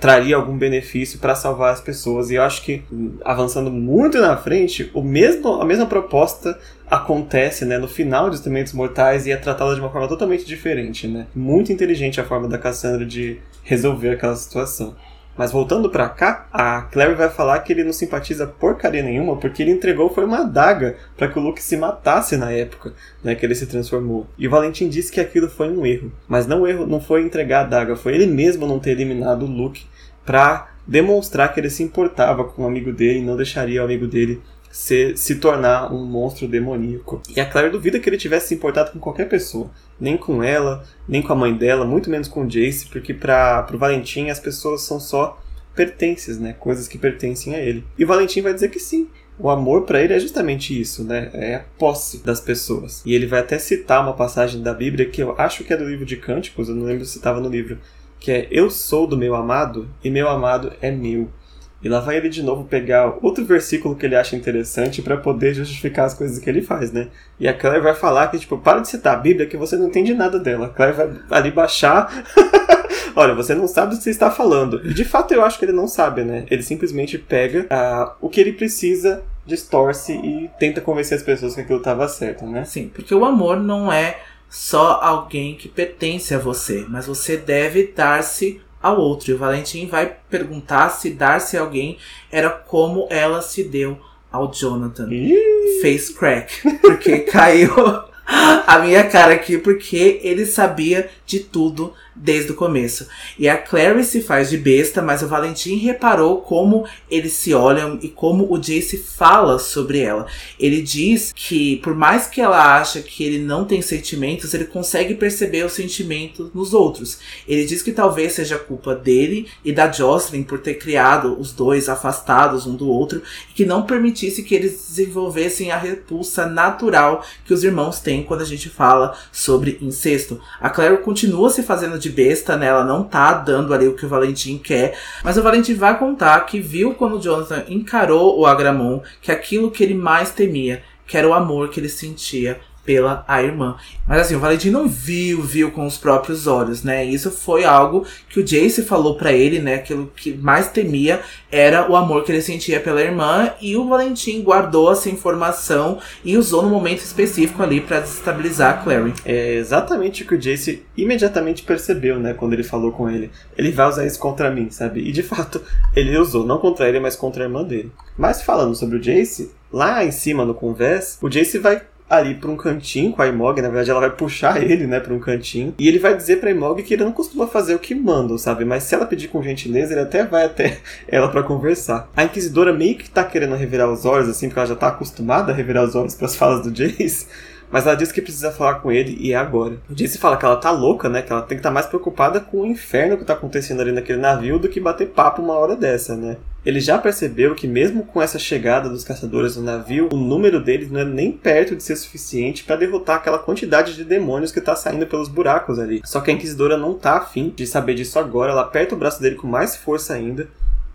traria algum benefício para salvar as pessoas. E eu acho que avançando muito na frente, o mesmo a mesma proposta acontece, né, no final de Instrumentos Mortais e é tratada de uma forma totalmente diferente, né? Muito inteligente a forma da Cassandra de resolver aquela situação. Mas voltando para cá, a Clary vai falar que ele não simpatiza porcaria nenhuma porque ele entregou foi uma adaga para que o Luke se matasse na época, né, que ele se transformou. E o Valentim disse que aquilo foi um erro, mas não erro, não foi entregar a adaga, foi ele mesmo não ter eliminado o Luke para demonstrar que ele se importava com o amigo dele e não deixaria o amigo dele se, tornar um monstro demoníaco. E a Claire duvida que ele tivesse se importado com qualquer pessoa. Nem com ela, nem com a mãe dela, muito menos com o Jace, porque para o Valentim as pessoas são só pertences, né? Coisas que pertencem a ele. E o Valentim vai dizer que sim. O amor para ele é justamente isso, né? É a posse das pessoas. E ele vai até citar uma passagem da Bíblia que eu acho que é do livro de Cânticos, eu não lembro se estava no livro, que é Eu sou do meu amado e meu amado é meu. E lá vai ele de novo pegar outro versículo que ele acha interessante para poder justificar as coisas que ele faz, né? E a Claire vai falar que, tipo, para de citar a Bíblia que você não entende nada dela. A Claire vai ali baixar. <laughs> Olha, você não sabe o que você está falando. E de fato eu acho que ele não sabe, né? Ele simplesmente pega uh, o que ele precisa, distorce e tenta convencer as pessoas que aquilo estava certo, né? Sim, porque o amor não é só alguém que pertence a você, mas você deve dar-se ao outro. E o Valentim vai perguntar se dar-se a alguém era como ela se deu ao Jonathan. Face crack. Porque <laughs> caiu a minha cara aqui, porque ele sabia de tudo. Desde o começo. E a Clary se faz de besta, mas o Valentim reparou como eles se olham e como o Jace fala sobre ela. Ele diz que, por mais que ela acha que ele não tem sentimentos, ele consegue perceber os sentimentos nos outros. Ele diz que talvez seja culpa dele e da Jocelyn por ter criado os dois afastados um do outro e que não permitisse que eles desenvolvessem a repulsa natural que os irmãos têm quando a gente fala sobre incesto. A Claire continua se fazendo de besta, né? Ela não tá dando ali o que o Valentim quer. Mas o Valentim vai contar que viu quando o Jonathan encarou o Agramon que aquilo que ele mais temia, que era o amor que ele sentia pela a irmã. Mas assim, o Valentim não viu, viu com os próprios olhos, né? Isso foi algo que o Jace falou para ele, né? Aquilo que mais temia era o amor que ele sentia pela irmã e o Valentim guardou essa informação e usou no momento específico ali para desestabilizar a Clary. É exatamente o que o Jace imediatamente percebeu, né, quando ele falou com ele. Ele vai usar isso contra mim, sabe? E de fato, ele usou não contra ele, mas contra a irmã dele. Mas falando sobre o Jace, lá em cima no convés, o Jace vai ali para um cantinho com a Imog, na verdade ela vai puxar <laughs> ele, né, para um cantinho, e ele vai dizer para Imog que ele não costuma fazer o que mandam, sabe? Mas se ela pedir com gentileza, ele até vai até <laughs> ela para conversar. A inquisidora meio que tá querendo revirar os olhos assim, porque ela já tá acostumada a revirar os olhos para as falas do Jace. Mas ela diz que precisa falar com ele e é agora. O Jace fala que ela tá louca, né? Que ela tem que estar tá mais preocupada com o inferno que tá acontecendo ali naquele navio do que bater papo uma hora dessa, né? Ele já percebeu que mesmo com essa chegada dos caçadores no navio, o número deles não é nem perto de ser suficiente para derrotar aquela quantidade de demônios que tá saindo pelos buracos ali. Só que a Inquisidora não tá afim de saber disso agora, ela aperta o braço dele com mais força ainda,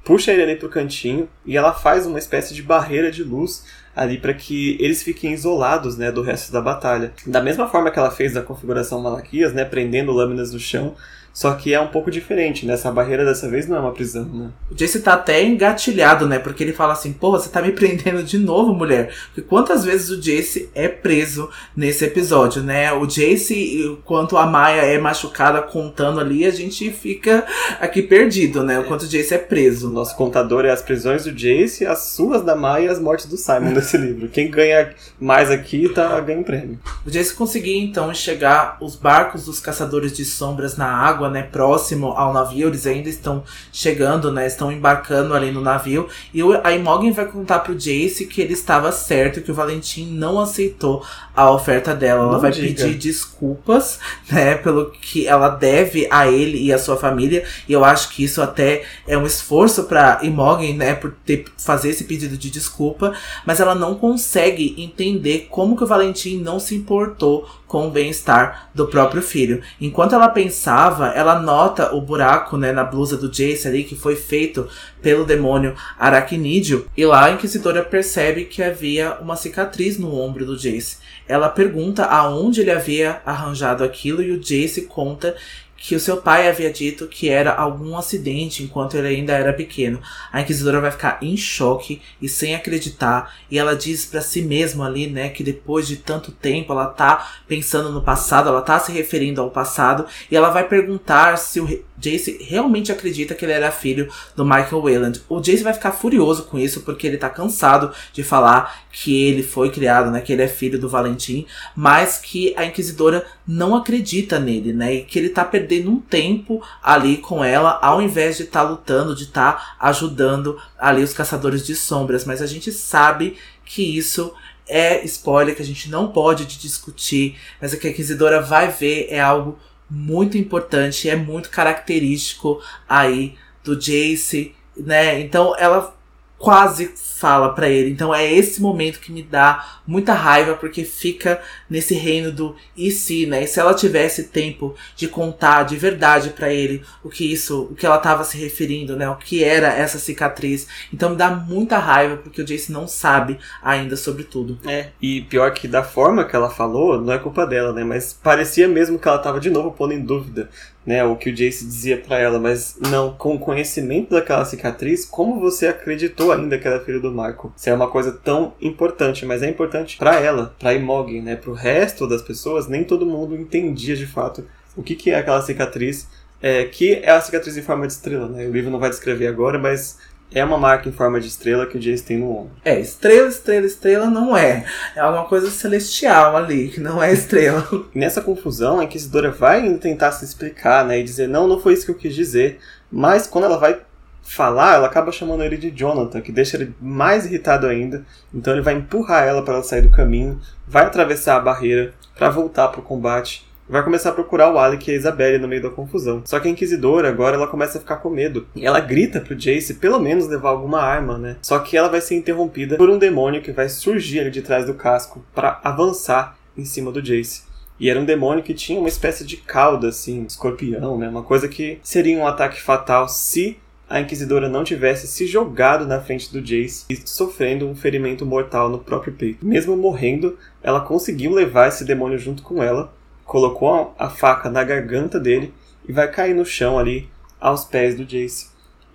puxa ele ali pro cantinho e ela faz uma espécie de barreira de luz ali para que eles fiquem isolados, né, do resto da batalha. Da mesma forma que ela fez da configuração Malaquias, né, prendendo lâminas no chão, só que é um pouco diferente, né? Essa barreira dessa vez não é uma prisão, né? O Jace tá até engatilhado, né? Porque ele fala assim, porra, você tá me prendendo de novo, mulher. Porque quantas vezes o Jace é preso nesse episódio, né? O Jace, enquanto a Maia é machucada contando ali, a gente fica aqui perdido, né? O quanto o Jace é preso. Nosso contador é as prisões do Jace, as suas da Maia e as mortes do Simon nesse <laughs> livro. Quem ganha mais aqui tá ganha um prêmio. O Jace conseguia então enxergar os barcos dos caçadores de sombras na água né, próximo ao navio, eles ainda estão chegando, né, estão embarcando ali no navio, e a Imogen vai contar pro Jace que ele estava certo, que o Valentim não aceitou a oferta dela. Ela não vai diga. pedir desculpas, <laughs> né, pelo que ela deve a ele e a sua família, e eu acho que isso até é um esforço para Imogen, né, por ter fazer esse pedido de desculpa, mas ela não consegue entender como que o Valentim não se importou com o bem-estar do próprio filho. Enquanto ela pensava, ela nota o buraco né, na blusa do Jace ali que foi feito pelo demônio aracnídeo. E lá a Inquisidora percebe que havia uma cicatriz no ombro do Jace. Ela pergunta aonde ele havia arranjado aquilo e o Jace conta que o seu pai havia dito que era algum acidente enquanto ele ainda era pequeno. A inquisidora vai ficar em choque e sem acreditar, e ela diz para si mesma ali, né, que depois de tanto tempo ela tá pensando no passado, ela tá se referindo ao passado, e ela vai perguntar se o Jace realmente acredita que ele era filho do Michael Wayland. O Jace vai ficar furioso com isso porque ele tá cansado de falar que ele foi criado, né, que ele é filho do Valentim, mas que a inquisidora não acredita nele, né, e que ele tá perdendo um tempo ali com ela ao invés de estar tá lutando, de estar tá ajudando ali os caçadores de sombras, mas a gente sabe que isso é spoiler que a gente não pode discutir, mas o que a inquisidora vai ver é algo muito importante, é muito característico aí do Jace, né? Então ela quase fala para ele. Então é esse momento que me dá muita raiva porque fica nesse reino do e se, né? E se ela tivesse tempo de contar de verdade para ele o que isso, o que ela estava se referindo, né? O que era essa cicatriz. Então me dá muita raiva porque o Jace não sabe ainda sobre tudo. É, e pior que da forma que ela falou, não é culpa dela, né? Mas parecia mesmo que ela tava de novo pondo em dúvida né, o que o Jace dizia para ela, mas não, com o conhecimento daquela cicatriz, como você acreditou ainda que era filho do Michael? Se é uma coisa tão importante, mas é importante para ela, para Imogen, né, pro resto das pessoas, nem todo mundo entendia de fato o que, que é aquela cicatriz, é, que é a cicatriz em forma de estrela, né? O livro não vai descrever agora, mas é uma marca em forma de estrela que o Jace tem no ombro. É, estrela, estrela, estrela não é. É alguma coisa celestial ali, que não é estrela. <laughs> Nessa confusão, a Inquisidora vai tentar se explicar, né? E dizer, não, não foi isso que eu quis dizer. Mas quando ela vai falar, ela acaba chamando ele de Jonathan, que deixa ele mais irritado ainda. Então ele vai empurrar ela para ela sair do caminho, vai atravessar a barreira para voltar pro combate vai começar a procurar o Alec e a Isabelle no meio da confusão. Só que a Inquisidora agora ela começa a ficar com medo. E ela grita pro Jace pelo menos levar alguma arma, né? Só que ela vai ser interrompida por um demônio que vai surgir ali de trás do casco para avançar em cima do Jace. E era um demônio que tinha uma espécie de cauda, assim, escorpião, né? Uma coisa que seria um ataque fatal se a Inquisidora não tivesse se jogado na frente do Jace e sofrendo um ferimento mortal no próprio peito. Mesmo morrendo, ela conseguiu levar esse demônio junto com ela colocou a faca na garganta dele e vai cair no chão ali aos pés do Jace.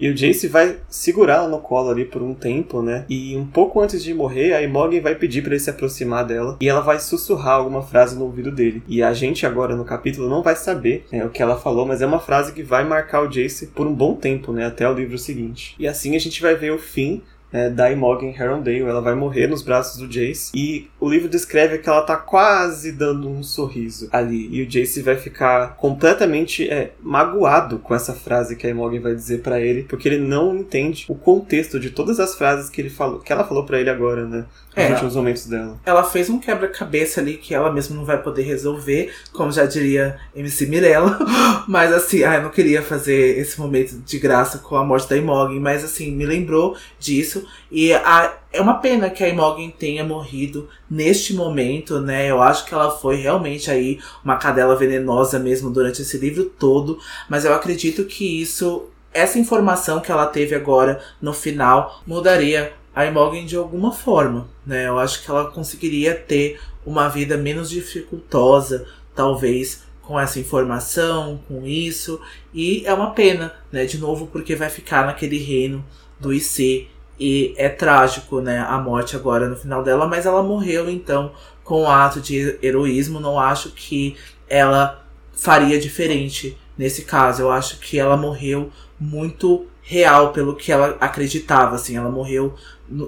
E o Jace vai segurá-la no colo ali por um tempo, né? E um pouco antes de morrer, a Imogen vai pedir para ele se aproximar dela e ela vai sussurrar alguma frase no ouvido dele. E a gente agora no capítulo não vai saber né, o que ela falou, mas é uma frase que vai marcar o Jace por um bom tempo, né? Até o livro seguinte. E assim a gente vai ver o fim é, da Imogen Herondale. Ela vai morrer nos braços do Jace. E o livro descreve que ela tá quase dando um sorriso ali. E o Jace vai ficar completamente é, magoado com essa frase que a Imogen vai dizer para ele, porque ele não entende o contexto de todas as frases que ele falou, que ela falou para ele agora, né? Nos é, últimos momentos dela. Ela fez um quebra-cabeça ali que ela mesma não vai poder resolver, como já diria MC Mirella. <laughs> Mas assim, ah, eu não queria fazer esse momento de graça com a morte da Imogen, mas assim, me lembrou disso. E a, é uma pena que a Imogen tenha morrido neste momento, né? Eu acho que ela foi realmente aí uma cadela venenosa mesmo durante esse livro todo, mas eu acredito que isso essa informação que ela teve agora no final mudaria a Imogen de alguma forma, né? Eu acho que ela conseguiria ter uma vida menos dificultosa, talvez com essa informação, com isso, e é uma pena, né? De novo, porque vai ficar naquele reino do IC e é trágico, né, a morte agora no final dela, mas ela morreu então com um ato de heroísmo. Não acho que ela faria diferente nesse caso. Eu acho que ela morreu muito real pelo que ela acreditava, assim, ela morreu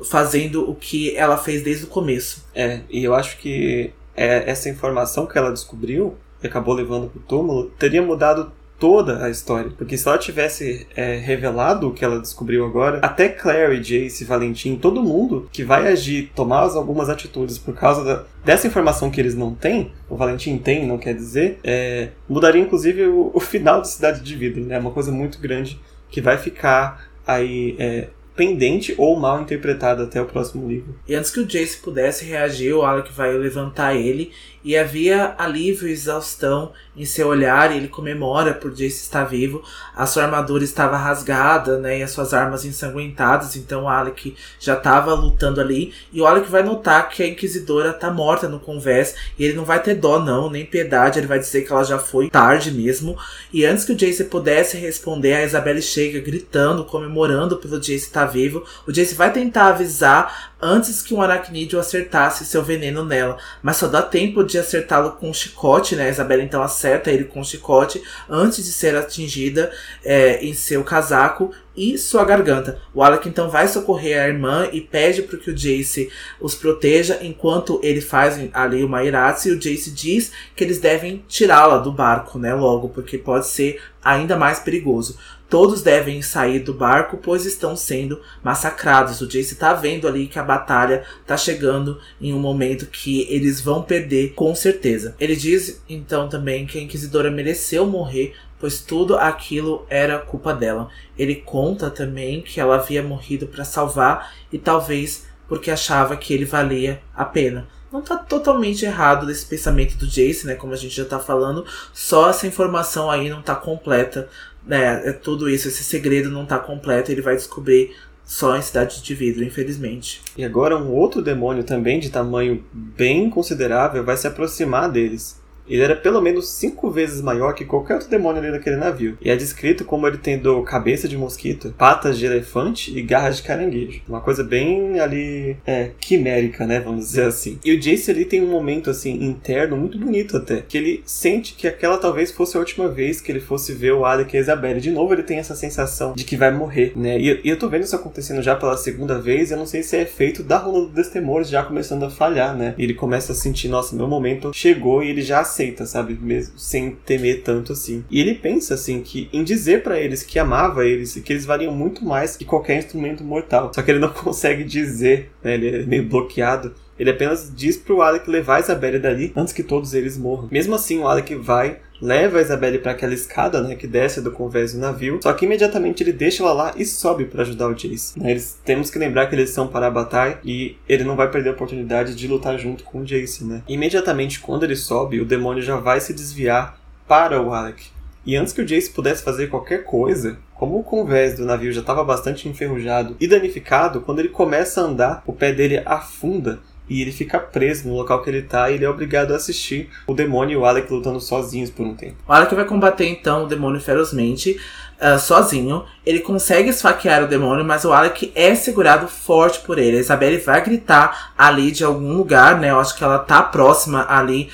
fazendo o que ela fez desde o começo. É, e eu acho que é, essa informação que ela descobriu, e acabou levando pro túmulo, teria mudado toda a história. Porque se ela tivesse é, revelado o que ela descobriu agora, até Claire, Jace, Valentim, todo mundo que vai agir, tomar algumas atitudes por causa da, dessa informação que eles não têm, o Valentim tem, não quer dizer, é, mudaria inclusive o, o, final da Cidade de Vidro, né? Uma coisa muito grande que vai ficar aí é, pendente ou mal interpretado até o próximo livro. E antes que o Jace pudesse reagir, o Alec vai levantar ele e havia alívio e exaustão em seu olhar e ele comemora por Jace estar vivo. A sua armadura estava rasgada, né, e as suas armas ensanguentadas, então o Alec já estava lutando ali e o Alec vai notar que a inquisidora está morta no convés e ele não vai ter dó não, nem piedade, ele vai dizer que ela já foi tarde mesmo. E antes que o Jace pudesse responder, a Isabelle chega gritando, comemorando pelo Jace estar vivo. O Jace vai tentar avisar antes que um aracnídeo acertasse seu veneno nela, mas só dá tempo de acertá-lo com um chicote, né? A Isabela então acerta ele com um chicote antes de ser atingida é, em seu casaco e sua garganta. O Alec então vai socorrer a irmã e pede para que o Jace os proteja enquanto ele faz ali uma iratse e o Jace diz que eles devem tirá-la do barco, né, logo, porque pode ser ainda mais perigoso. Todos devem sair do barco, pois estão sendo massacrados. O Jace tá vendo ali que a batalha tá chegando em um momento que eles vão perder, com certeza. Ele diz então também que a Inquisidora mereceu morrer, pois tudo aquilo era culpa dela. Ele conta também que ela havia morrido para salvar e talvez porque achava que ele valia a pena não tá totalmente errado desse pensamento do Jace, né? Como a gente já tá falando, só essa informação aí não tá completa né, é tudo isso, esse segredo não tá completo, ele vai descobrir só em Cidade de Vidro, infelizmente. E agora um outro demônio também de tamanho bem considerável vai se aproximar deles. Ele era pelo menos cinco vezes maior que qualquer outro demônio ali daquele navio. E é descrito como ele tendo cabeça de mosquito, patas de elefante e garras de caranguejo. Uma coisa bem ali, é, quimérica, né? Vamos dizer assim. E o Jace ali tem um momento, assim, interno muito bonito até. Que ele sente que aquela talvez fosse a última vez que ele fosse ver o Alec e a Isabelle. De novo, ele tem essa sensação de que vai morrer, né? E, e eu tô vendo isso acontecendo já pela segunda vez. Eu não sei se é efeito da Rola do Destemores já começando a falhar, né? E ele começa a sentir, nossa, meu momento chegou e ele já aceita, sabe? Mesmo sem temer tanto assim. E ele pensa, assim, que em dizer para eles que amava eles que eles valiam muito mais que qualquer instrumento mortal. Só que ele não <laughs> consegue dizer, né? Ele é meio bloqueado. Ele apenas diz pro Alec levar a Isabelle dali antes que todos eles morram. Mesmo assim, o Alec vai, leva a Isabelle para aquela escada, né, que desce do convés do navio. Só que imediatamente ele deixa ela lá e sobe para ajudar o Jace. Né, eles temos que lembrar que eles são para Bataille e ele não vai perder a oportunidade de lutar junto com o Jace, né? Imediatamente quando ele sobe, o demônio já vai se desviar para o Alec. E antes que o Jace pudesse fazer qualquer coisa, como o convés do navio já estava bastante enferrujado e danificado, quando ele começa a andar, o pé dele afunda e ele fica preso no local que ele tá e ele é obrigado a assistir o demônio e o Alec lutando sozinhos por um tempo. O Alec vai combater então o demônio ferozmente, uh, sozinho. Ele consegue esfaquear o demônio, mas o Alec é segurado forte por ele. A Isabelle vai gritar ali de algum lugar, né? Eu acho que ela tá próxima ali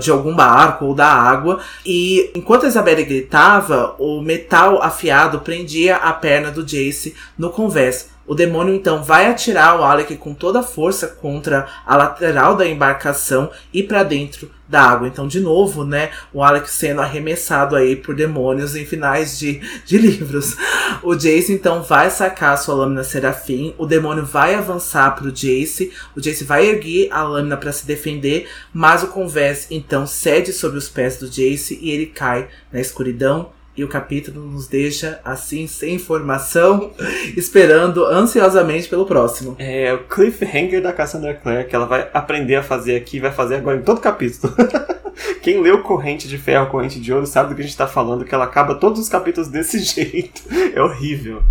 de algum barco ou da água. E enquanto a Isabelle gritava, o metal afiado prendia a perna do Jace no convés. O demônio então vai atirar o Alec com toda a força contra a lateral da embarcação e para dentro da água. Então, de novo, né, o Alec sendo arremessado aí por demônios em finais de, de livros. O Jace então vai sacar sua lâmina serafim, o demônio vai avançar pro Jace, o Jace vai erguer a lâmina para se defender, mas o convés então cede sobre os pés do Jace e ele cai na escuridão e o capítulo nos deixa assim, sem informação, esperando ansiosamente pelo próximo. É o cliffhanger da Cassandra Clare que ela vai aprender a fazer aqui vai fazer agora em todo capítulo. <laughs> Quem leu Corrente de Ferro, Corrente de Ouro sabe do que a gente está falando, que ela acaba todos os capítulos desse <laughs> jeito. É horrível.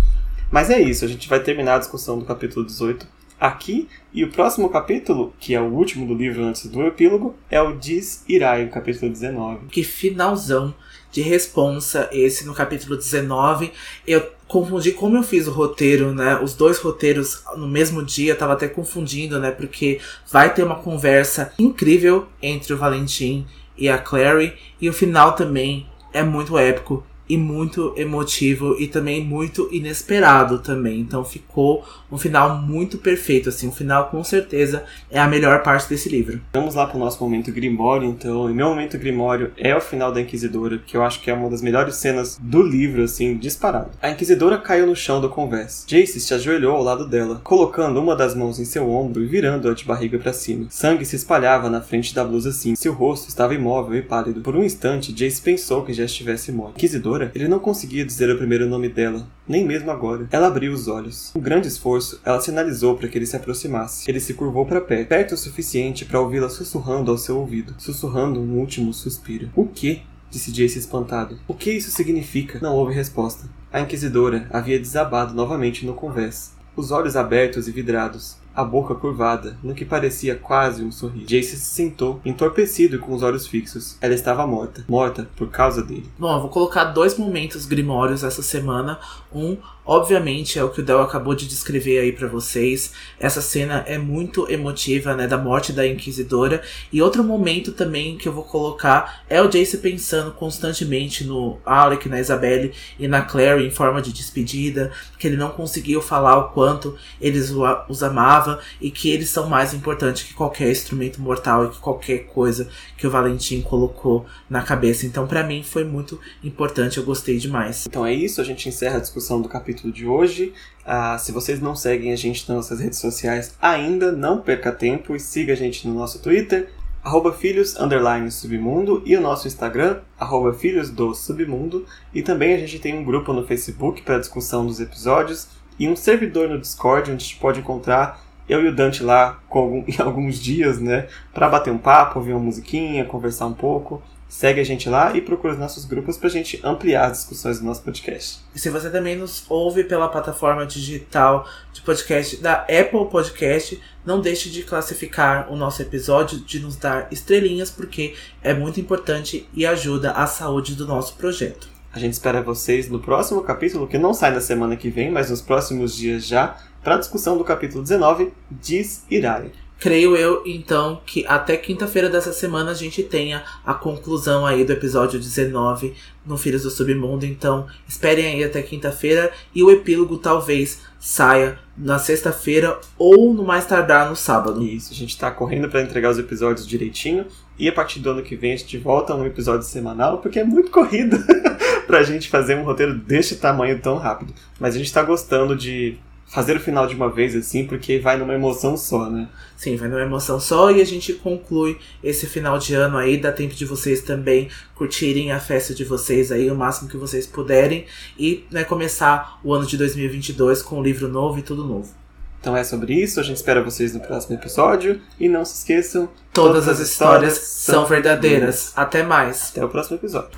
Mas é isso, a gente vai terminar a discussão do capítulo 18 aqui. E o próximo capítulo, que é o último do livro antes do epílogo, é o Diz Irai, o capítulo 19. Que finalzão de responsa, esse no capítulo 19. Eu confundi como eu fiz o roteiro, né? Os dois roteiros no mesmo dia, eu tava até confundindo, né? Porque vai ter uma conversa incrível entre o Valentim e a Clary, e o final também é muito épico e muito emotivo e também muito inesperado também. Então ficou um final muito perfeito, assim, um final com certeza é a melhor parte desse livro. Vamos lá para o nosso momento Grimório, então. E meu momento Grimório é o final da Inquisidora, que eu acho que é uma das melhores cenas do livro, assim, disparado. A Inquisidora caiu no chão do convés. Jace se ajoelhou ao lado dela, colocando uma das mãos em seu ombro e virando-a de barriga para cima. Sangue se espalhava na frente da blusa assim. Seu rosto estava imóvel e pálido. Por um instante, Jace pensou que já estivesse morto. Inquisidora? Ele não conseguia dizer o primeiro nome dela, nem mesmo agora. Ela abriu os olhos. Com grande esforço, ela sinalizou para que ele se aproximasse. Ele se curvou para pé, perto o suficiente para ouvi-la sussurrando ao seu ouvido, sussurrando um último suspiro. O que? disse Jace espantado. O que isso significa? Não houve resposta. A inquisidora havia desabado novamente no convés, os olhos abertos e vidrados, a boca curvada, no que parecia quase um sorriso. Jace se sentou, entorpecido com os olhos fixos. Ela estava morta. Morta por causa dele. Bom, eu vou colocar dois momentos grimórios essa semana. Um, obviamente, é o que o Del acabou de descrever aí para vocês. Essa cena é muito emotiva, né, da morte da Inquisidora. E outro momento também que eu vou colocar é o Jace pensando constantemente no Alec, na Isabelle e na Clary em forma de despedida, que ele não conseguiu falar o quanto eles os amavam e que eles são mais importantes que qualquer instrumento mortal e que qualquer coisa que o Valentim colocou na cabeça. Então, para mim, foi muito importante, eu gostei demais. Então é isso, a gente encerra a discussão do capítulo de hoje. Ah, se vocês não seguem a gente nas nossas redes sociais ainda, não perca tempo e siga a gente no nosso Twitter, arroba filhos, underline, submundo, e o nosso Instagram, arroba filhos do submundo. E também a gente tem um grupo no Facebook para discussão dos episódios e um servidor no Discord onde a gente pode encontrar eu e o Dante lá com <laughs> em alguns dias, né, para bater um papo, ouvir uma musiquinha, conversar um pouco. Segue a gente lá e procura os nossos grupos pra gente ampliar as discussões do nosso podcast. E se você também nos ouve pela plataforma digital de podcast da Apple Podcast, não deixe de classificar o nosso episódio, de nos dar estrelinhas, porque é muito importante e ajuda a saúde do nosso projeto. A gente espera vocês no próximo capítulo, que não sai na semana que vem, mas nos próximos dias já, para a discussão do capítulo 19, Diz Irai. Creio eu, então, que até quinta-feira dessa semana a gente tenha a conclusão aí do episódio 19 no Filhos do Submundo. Então, esperem aí até quinta-feira e o epílogo talvez saia na sexta-feira ou no mais tardar no sábado. Isso, a gente tá correndo para entregar os episódios direitinho e a partir do ano que vem a gente volta no episódio semanal, porque é muito corrido <laughs> pra gente fazer um roteiro deste tamanho tão rápido. Mas a gente tá gostando de fazer o final de uma vez assim, porque vai numa emoção só, né? Sim, vai numa emoção só e a gente conclui esse final de ano aí, dá tempo de vocês também curtirem a festa de vocês aí o máximo que vocês puderem e né, começar o ano de 2022 com um livro novo e tudo novo. Então é sobre isso, a gente espera vocês no próximo episódio e não se esqueçam, todas, todas as histórias, histórias são verdadeiras. Até mais. Até o próximo episódio.